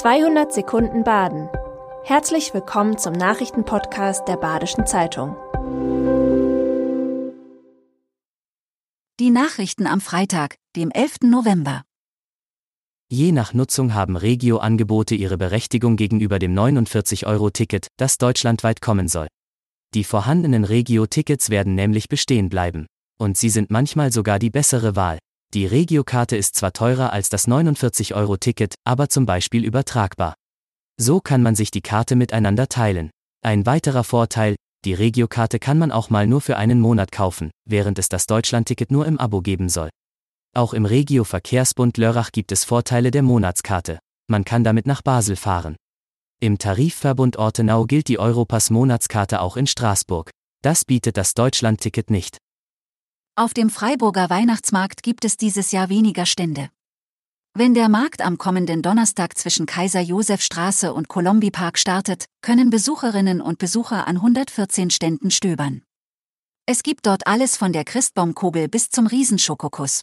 200 Sekunden Baden. Herzlich willkommen zum Nachrichtenpodcast der Badischen Zeitung. Die Nachrichten am Freitag, dem 11. November. Je nach Nutzung haben Regio-Angebote ihre Berechtigung gegenüber dem 49-Euro-Ticket, das deutschlandweit kommen soll. Die vorhandenen Regio-Tickets werden nämlich bestehen bleiben. Und sie sind manchmal sogar die bessere Wahl. Die Regiokarte ist zwar teurer als das 49-Euro-Ticket, aber zum Beispiel übertragbar. So kann man sich die Karte miteinander teilen. Ein weiterer Vorteil, die Regiokarte kann man auch mal nur für einen Monat kaufen, während es das Deutschlandticket nur im Abo geben soll. Auch im Regio Verkehrsbund Lörrach gibt es Vorteile der Monatskarte. Man kann damit nach Basel fahren. Im Tarifverbund Ortenau gilt die Europass Monatskarte auch in Straßburg. Das bietet das Deutschlandticket nicht. Auf dem Freiburger Weihnachtsmarkt gibt es dieses Jahr weniger Stände. Wenn der Markt am kommenden Donnerstag zwischen Kaiser-Josef-Straße und Kolombi-Park startet, können Besucherinnen und Besucher an 114 Ständen stöbern. Es gibt dort alles von der Christbaumkugel bis zum Riesenschokokuss.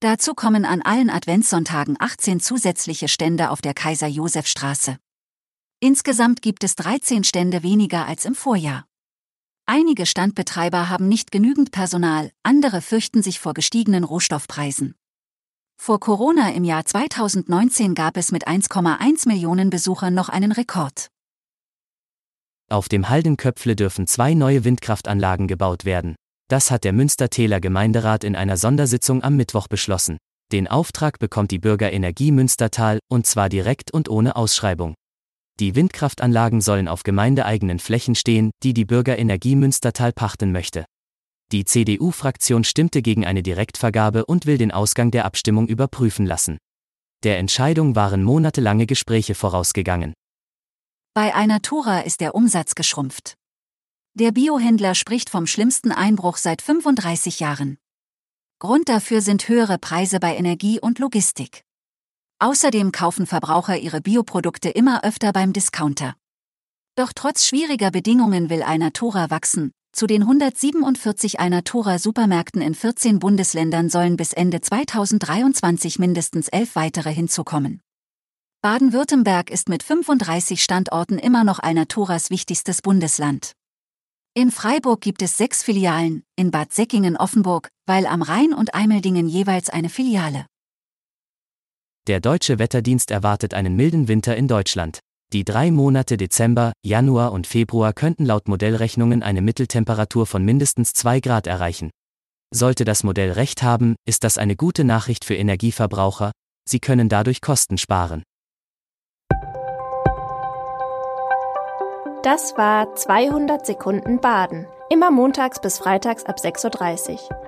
Dazu kommen an allen Adventssonntagen 18 zusätzliche Stände auf der Kaiser-Josef-Straße. Insgesamt gibt es 13 Stände weniger als im Vorjahr. Einige Standbetreiber haben nicht genügend Personal, andere fürchten sich vor gestiegenen Rohstoffpreisen. Vor Corona im Jahr 2019 gab es mit 1,1 Millionen Besuchern noch einen Rekord. Auf dem Haldenköpfle dürfen zwei neue Windkraftanlagen gebaut werden. Das hat der Münstertäler Gemeinderat in einer Sondersitzung am Mittwoch beschlossen. Den Auftrag bekommt die Bürgerenergie Münstertal, und zwar direkt und ohne Ausschreibung. Die Windkraftanlagen sollen auf gemeindeeigenen Flächen stehen, die die Bürgerenergie Münstertal pachten möchte. Die CDU-Fraktion stimmte gegen eine Direktvergabe und will den Ausgang der Abstimmung überprüfen lassen. Der Entscheidung waren monatelange Gespräche vorausgegangen. Bei einer Tura ist der Umsatz geschrumpft. Der Biohändler spricht vom schlimmsten Einbruch seit 35 Jahren. Grund dafür sind höhere Preise bei Energie und Logistik. Außerdem kaufen Verbraucher ihre Bioprodukte immer öfter beim Discounter. Doch trotz schwieriger Bedingungen will Alnatura wachsen. Zu den 147 Alnatura Supermärkten in 14 Bundesländern sollen bis Ende 2023 mindestens elf weitere hinzukommen. Baden-Württemberg ist mit 35 Standorten immer noch Alnaturas wichtigstes Bundesland. In Freiburg gibt es sechs Filialen, in Bad Säckingen-Offenburg, Weil am Rhein und Eimeldingen jeweils eine Filiale. Der deutsche Wetterdienst erwartet einen milden Winter in Deutschland. Die drei Monate Dezember, Januar und Februar könnten laut Modellrechnungen eine Mitteltemperatur von mindestens 2 Grad erreichen. Sollte das Modell recht haben, ist das eine gute Nachricht für Energieverbraucher, sie können dadurch Kosten sparen. Das war 200 Sekunden Baden. Immer montags bis freitags ab 6.30 Uhr.